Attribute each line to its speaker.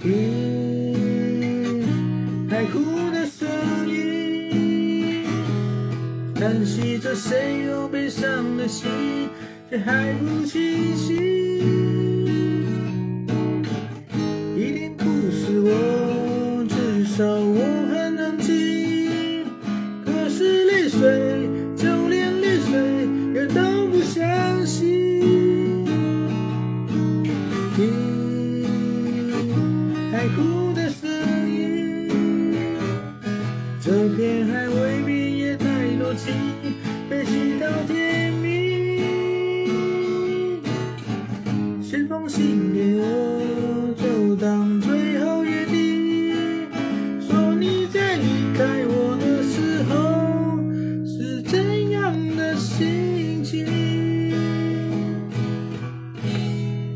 Speaker 1: 听海哭的声音，叹息着谁又悲伤的心，却还不清醒。一定不是我，至少我很海哭的声音，这片海未必也太多情，被吸到天明。写封信给我，就当最后约定。说你在离开我的时候是怎样的心情？